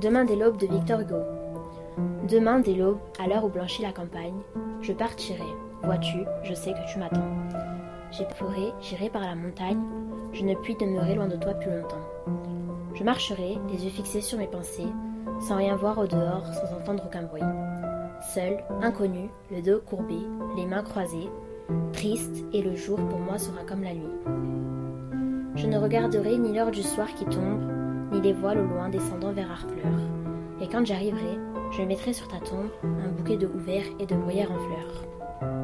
Demain dès l'aube de Victor Hugo. Demain dès l'aube, à l'heure où blanchit la campagne, je partirai. Vois-tu, je sais que tu m'attends. J'ai j'irai par la montagne, je ne puis demeurer loin de toi plus longtemps. Je marcherai, les yeux fixés sur mes pensées, sans rien voir au dehors, sans entendre aucun bruit. Seul, inconnu, le dos courbé, les mains croisées, triste, et le jour pour moi sera comme la nuit. Je ne regarderai ni l'heure du soir qui tombe, ni les voiles au loin descendant vers Harfleur. Et quand j'arriverai, je mettrai sur ta tombe un bouquet de houverts et de bruyères en fleurs.